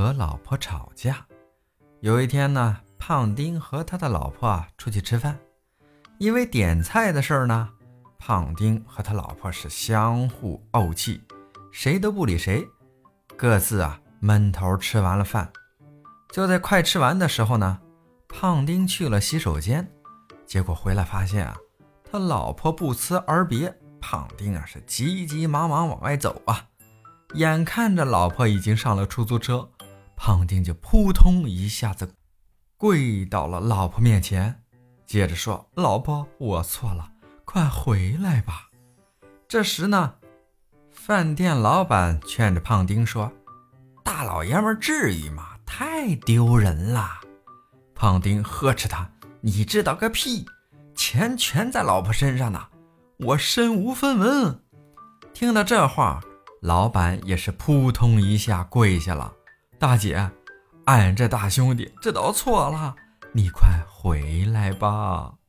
和老婆吵架。有一天呢，胖丁和他的老婆啊出去吃饭，因为点菜的事儿呢，胖丁和他老婆是相互怄气，谁都不理谁，各自啊闷头吃完了饭。就在快吃完的时候呢，胖丁去了洗手间，结果回来发现啊，他老婆不辞而别。胖丁啊是急急忙忙往外走啊，眼看着老婆已经上了出租车，胖丁就扑通一下子跪到了老婆面前，接着说：“老婆，我错了，快回来吧。”这时呢，饭店老板劝着胖丁说：“大老爷们至于吗？太丢人了。”胖丁呵斥他：“你知道个屁！钱全在老婆身上呢。”我身无分文。听到这话，老板也是扑通一下跪下了。大姐，俺这大兄弟知道错了，你快回来吧。